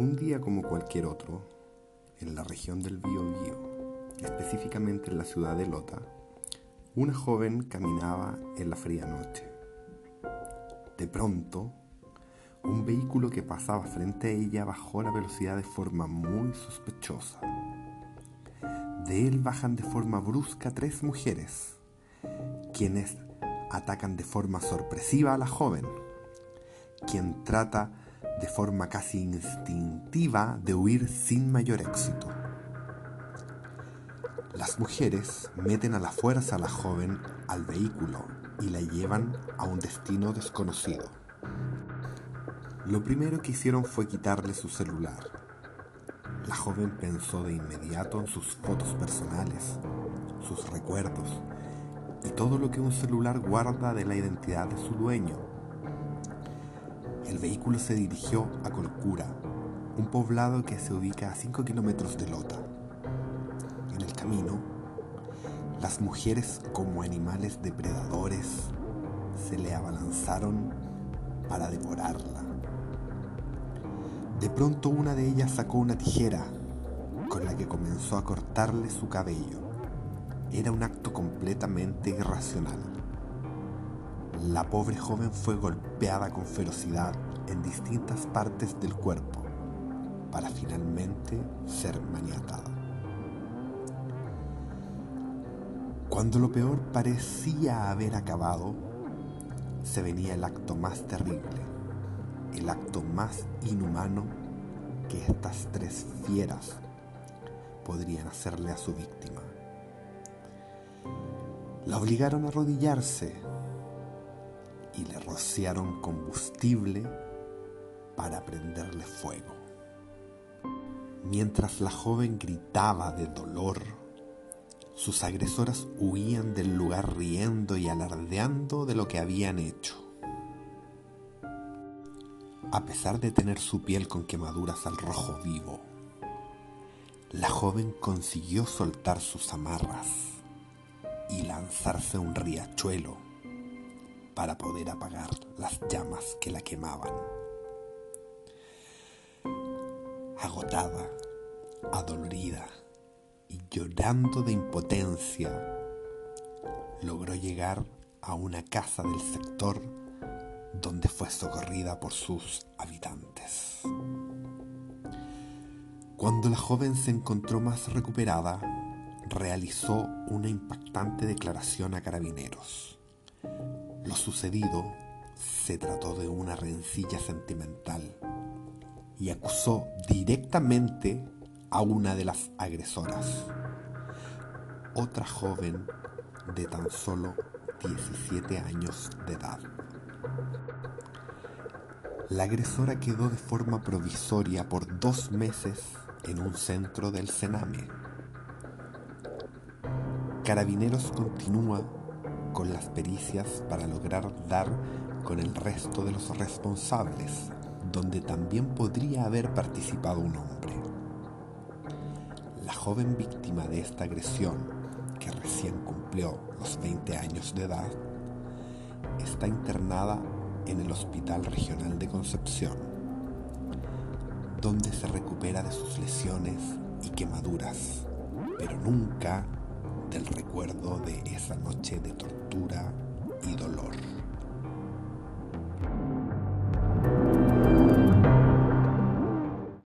Un día como cualquier otro, en la región del Biobío, específicamente en la ciudad de Lota, una joven caminaba en la fría noche. De pronto, un vehículo que pasaba frente a ella bajó la velocidad de forma muy sospechosa. De él bajan de forma brusca tres mujeres, quienes atacan de forma sorpresiva a la joven, quien trata de forma casi instintiva de huir sin mayor éxito. Las mujeres meten a la fuerza a la joven al vehículo y la llevan a un destino desconocido. Lo primero que hicieron fue quitarle su celular. La joven pensó de inmediato en sus fotos personales, sus recuerdos y todo lo que un celular guarda de la identidad de su dueño. El vehículo se dirigió a Colcura, un poblado que se ubica a 5 kilómetros de Lota. En el camino, las mujeres como animales depredadores se le abalanzaron para devorarla. De pronto una de ellas sacó una tijera con la que comenzó a cortarle su cabello. Era un acto completamente irracional. La pobre joven fue golpeada con ferocidad en distintas partes del cuerpo para finalmente ser maniatada. Cuando lo peor parecía haber acabado, se venía el acto más terrible el acto más inhumano que estas tres fieras podrían hacerle a su víctima. La obligaron a arrodillarse y le rociaron combustible para prenderle fuego. Mientras la joven gritaba de dolor, sus agresoras huían del lugar riendo y alardeando de lo que habían hecho. A pesar de tener su piel con quemaduras al rojo vivo, la joven consiguió soltar sus amarras y lanzarse a un riachuelo para poder apagar las llamas que la quemaban. Agotada, adolorida y llorando de impotencia, logró llegar a una casa del sector donde fue socorrida por sus habitantes. Cuando la joven se encontró más recuperada, realizó una impactante declaración a carabineros. Lo sucedido se trató de una rencilla sentimental y acusó directamente a una de las agresoras, otra joven de tan solo 17 años de edad. La agresora quedó de forma provisoria por dos meses en un centro del Sename. Carabineros continúa con las pericias para lograr dar con el resto de los responsables, donde también podría haber participado un hombre. La joven víctima de esta agresión, que recién cumplió los 20 años de edad, está internada en el Hospital Regional de Concepción, donde se recupera de sus lesiones y quemaduras, pero nunca del recuerdo de esa noche de tortura tortura y dolor.